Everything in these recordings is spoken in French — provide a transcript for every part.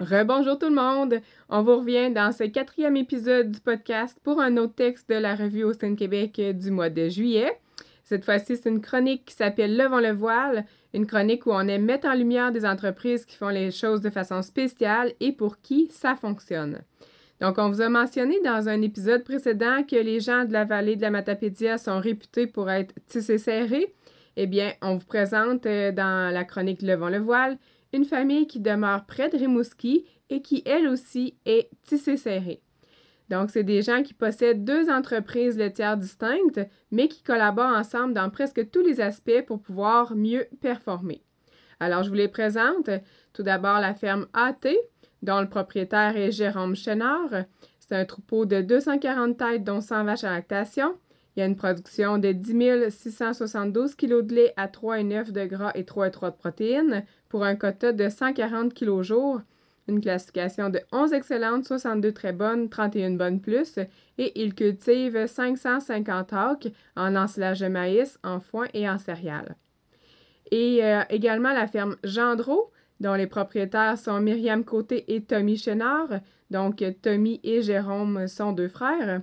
Rebonjour tout le monde! On vous revient dans ce quatrième épisode du podcast pour un autre texte de la revue Austin Québec du mois de juillet. Cette fois-ci, c'est une chronique qui s'appelle Levons le voile, une chronique où on aime mettre en lumière des entreprises qui font les choses de façon spéciale et pour qui ça fonctionne. Donc, on vous a mentionné dans un épisode précédent que les gens de la vallée de la Matapédia sont réputés pour être tissés serrés. Eh bien, on vous présente euh, dans la chronique Levons le voile une famille qui demeure près de Rimouski et qui, elle aussi, est tissée serrée. Donc, c'est des gens qui possèdent deux entreprises laitières distinctes, mais qui collaborent ensemble dans presque tous les aspects pour pouvoir mieux performer. Alors, je vous les présente. Tout d'abord, la ferme AT, dont le propriétaire est Jérôme Chénard. C'est un troupeau de 240 têtes, dont 100 vaches à lactation. Il y a une production de 10 672 kg de lait à 3,9 de gras et 3,3 de protéines pour un quota de 140 kg jour, une classification de 11 excellentes, 62 très bonnes, 31 bonnes plus, et il cultive 550 acres en ensilage de maïs, en foin et en céréales. Et euh, également la ferme Gendreau, dont les propriétaires sont Myriam Côté et Tommy Chénard. Donc, Tommy et Jérôme sont deux frères.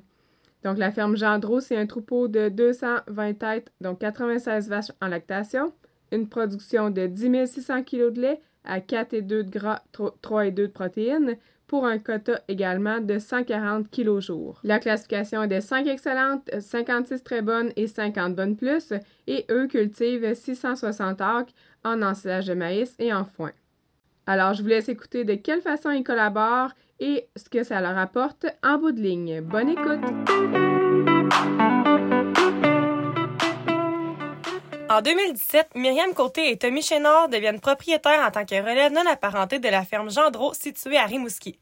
Donc, la ferme Gendreau, c'est un troupeau de 220 têtes, donc 96 vaches en lactation une production de 10 600 kg de lait à 4,2 de gras, 3,2 de protéines pour un quota également de 140 kg jour. La classification est de 5 excellentes, 56 très bonnes et 50 bonnes plus et eux cultivent 660 acres en ensilage de maïs et en foin. Alors, je vous laisse écouter de quelle façon ils collaborent et ce que ça leur apporte en bout de ligne. Bonne écoute! En 2017, Myriam Côté et Tommy Chénard deviennent propriétaires en tant que relève non apparentés de la ferme Gendreau située à Rimouski.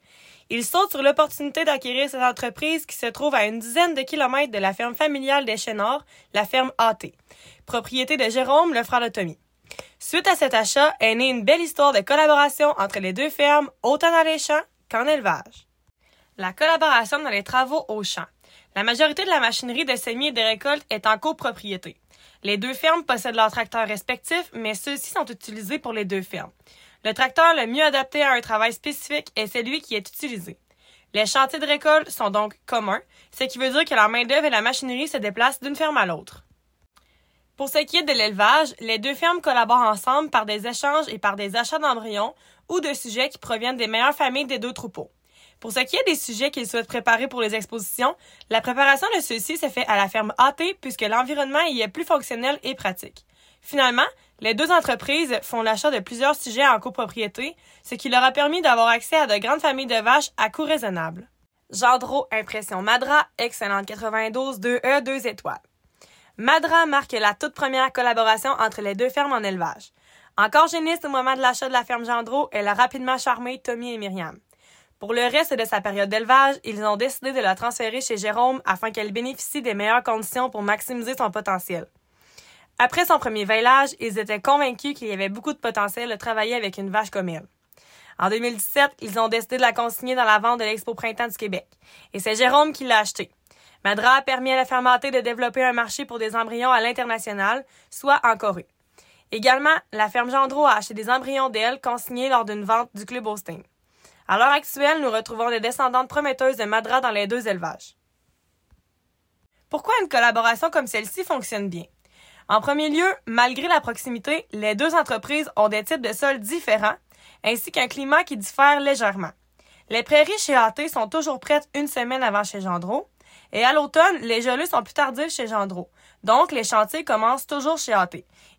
Ils sautent sur l'opportunité d'acquérir cette entreprise qui se trouve à une dizaine de kilomètres de la ferme familiale des Chénards, la ferme AT, propriété de Jérôme, le frère de Tommy. Suite à cet achat est née une belle histoire de collaboration entre les deux fermes, autant dans les champs qu'en élevage. La collaboration dans les travaux au champ. La majorité de la machinerie de semis et de récolte est en copropriété. Les deux fermes possèdent leurs tracteurs respectifs, mais ceux-ci sont utilisés pour les deux fermes. Le tracteur le mieux adapté à un travail spécifique est celui qui est utilisé. Les chantiers de récolte sont donc communs, ce qui veut dire que la main-d'œuvre et la machinerie se déplacent d'une ferme à l'autre. Pour ce qui est de l'élevage, les deux fermes collaborent ensemble par des échanges et par des achats d'embryons ou de sujets qui proviennent des meilleures familles des deux troupeaux. Pour ce qui est des sujets qu'ils souhaitent préparer pour les expositions, la préparation de ceux-ci se fait à la ferme AT puisque l'environnement y est plus fonctionnel et pratique. Finalement, les deux entreprises font l'achat de plusieurs sujets en copropriété, ce qui leur a permis d'avoir accès à de grandes familles de vaches à coût raisonnable. Gendreau Impression Madra, excellente 92 2E 2 étoiles. Madra marque la toute première collaboration entre les deux fermes en élevage. Encore géniste au moment de l'achat de la ferme Gendreau, elle a rapidement charmé Tommy et Myriam. Pour le reste de sa période d'élevage, ils ont décidé de la transférer chez Jérôme afin qu'elle bénéficie des meilleures conditions pour maximiser son potentiel. Après son premier veillage, ils étaient convaincus qu'il y avait beaucoup de potentiel de travailler avec une vache comme elle. En 2017, ils ont décidé de la consigner dans la vente de l'Expo Printemps du Québec. Et c'est Jérôme qui l'a acheté. Madra a permis à la fermenté de développer un marché pour des embryons à l'international, soit en Corée. Également, la ferme Gendreau a acheté des embryons d'elle consignés lors d'une vente du Club Austin. À l'heure actuelle, nous retrouvons des descendantes prometteuses de Madra dans les deux élevages. Pourquoi une collaboration comme celle-ci fonctionne bien? En premier lieu, malgré la proximité, les deux entreprises ont des types de sols différents, ainsi qu'un climat qui diffère légèrement. Les prairies chez AT sont toujours prêtes une semaine avant chez Gendreau, et à l'automne, les gelées sont plus tardives chez Gendreau. Donc, les chantiers commencent toujours chez.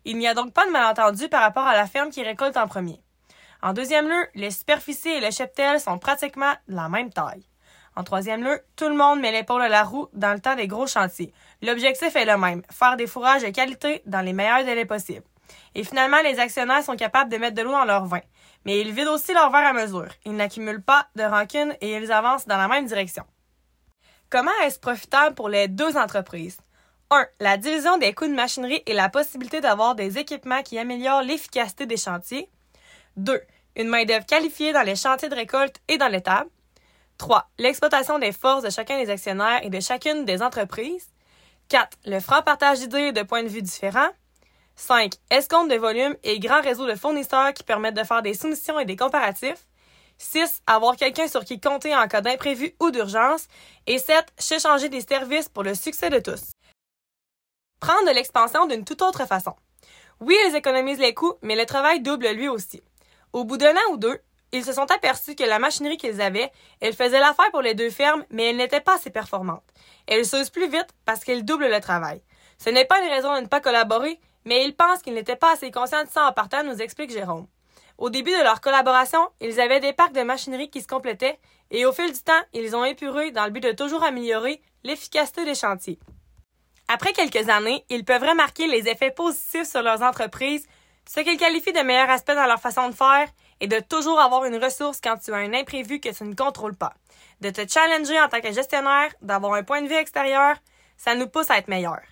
Il n'y a donc pas de malentendu par rapport à la ferme qui récolte en premier. En deuxième lieu, les superficies et le cheptel sont pratiquement de la même taille. En troisième lieu, tout le monde met l'épaule à la roue dans le temps des gros chantiers. L'objectif est le même, faire des fourrages de qualité dans les meilleurs délais possibles. Et finalement, les actionnaires sont capables de mettre de l'eau dans leur vin. Mais ils vident aussi leur verre à mesure. Ils n'accumulent pas de rancune et ils avancent dans la même direction. Comment est-ce profitable pour les deux entreprises? 1. La division des coûts de machinerie et la possibilité d'avoir des équipements qui améliorent l'efficacité des chantiers. 2. Une main-d'œuvre qualifiée dans les chantiers de récolte et dans l'étable. 3. L'exploitation des forces de chacun des actionnaires et de chacune des entreprises. 4. Le franc partage d'idées et de points de vue différents. 5. Escompte de volume et grand réseau de fournisseurs qui permettent de faire des soumissions et des comparatifs. 6. Avoir quelqu'un sur qui compter en cas d'imprévu ou d'urgence. Et 7. S'échanger des services pour le succès de tous. Prendre l'expansion d'une toute autre façon. Oui, ils économisent les coûts, mais le travail double lui aussi. Au bout d'un an ou deux, ils se sont aperçus que la machinerie qu'ils avaient, elle faisait l'affaire pour les deux fermes, mais elle n'était pas assez performante. Elle s'use plus vite parce qu'elle double le travail. Ce n'est pas une raison de ne pas collaborer, mais ils pensent qu'ils n'étaient pas assez conscients de ça en partant, nous explique Jérôme. Au début de leur collaboration, ils avaient des parcs de machinerie qui se complétaient, et au fil du temps, ils ont épuré dans le but de toujours améliorer l'efficacité des chantiers. Après quelques années, ils peuvent remarquer les effets positifs sur leurs entreprises, ce qu'ils qualifient de meilleur aspect dans leur façon de faire, et de toujours avoir une ressource quand tu as un imprévu que tu ne contrôles pas. De te challenger en tant que gestionnaire, d'avoir un point de vue extérieur, ça nous pousse à être meilleurs.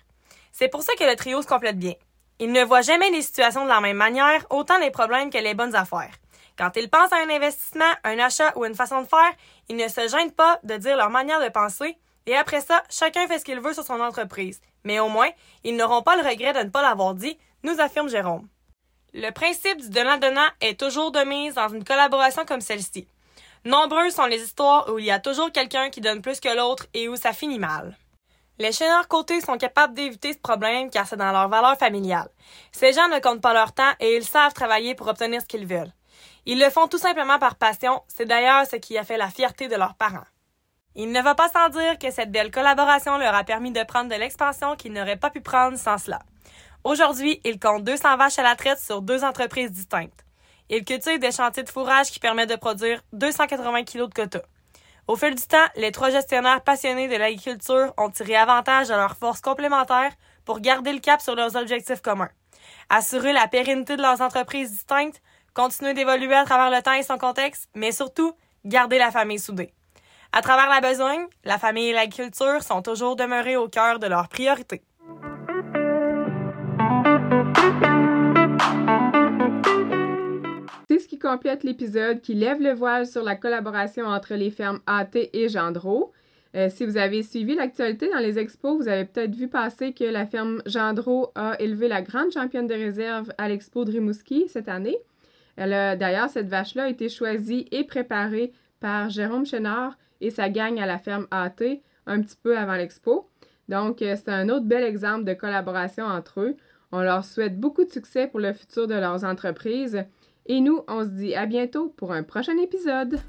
C'est pour ça que le trio se complète bien. Ils ne voient jamais les situations de la même manière, autant les problèmes que les bonnes affaires. Quand ils pensent à un investissement, un achat ou une façon de faire, ils ne se gênent pas de dire leur manière de penser, et après ça, chacun fait ce qu'il veut sur son entreprise. Mais au moins, ils n'auront pas le regret de ne pas l'avoir dit, nous affirme Jérôme. Le principe du donnant-donnant est toujours de mise dans une collaboration comme celle-ci. Nombreuses sont les histoires où il y a toujours quelqu'un qui donne plus que l'autre et où ça finit mal. Les chaîneurs côtés sont capables d'éviter ce problème car c'est dans leur valeur familiale. Ces gens ne comptent pas leur temps et ils savent travailler pour obtenir ce qu'ils veulent. Ils le font tout simplement par passion, c'est d'ailleurs ce qui a fait la fierté de leurs parents. Il ne va pas sans dire que cette belle collaboration leur a permis de prendre de l'expansion qu'ils n'auraient pas pu prendre sans cela. Aujourd'hui, ils comptent 200 vaches à la traite sur deux entreprises distinctes. Ils cultivent des chantiers de fourrage qui permettent de produire 280 kg de quota. Au fil du temps, les trois gestionnaires passionnés de l'agriculture ont tiré avantage de leurs forces complémentaires pour garder le cap sur leurs objectifs communs. Assurer la pérennité de leurs entreprises distinctes, continuer d'évoluer à travers le temps et son contexte, mais surtout, garder la famille soudée. À travers la besogne, la famille et l'agriculture sont toujours demeurés au cœur de leurs priorités. Complète l'épisode qui lève le voile sur la collaboration entre les fermes AT et Gendreau. Euh, si vous avez suivi l'actualité dans les expos, vous avez peut-être vu passer que la ferme Gendreau a élevé la grande championne de réserve à l'expo de Rimouski cette année. D'ailleurs, cette vache-là a été choisie et préparée par Jérôme Chénard et sa gagne à la ferme AT un petit peu avant l'expo. Donc, euh, c'est un autre bel exemple de collaboration entre eux. On leur souhaite beaucoup de succès pour le futur de leurs entreprises. Et nous, on se dit à bientôt pour un prochain épisode.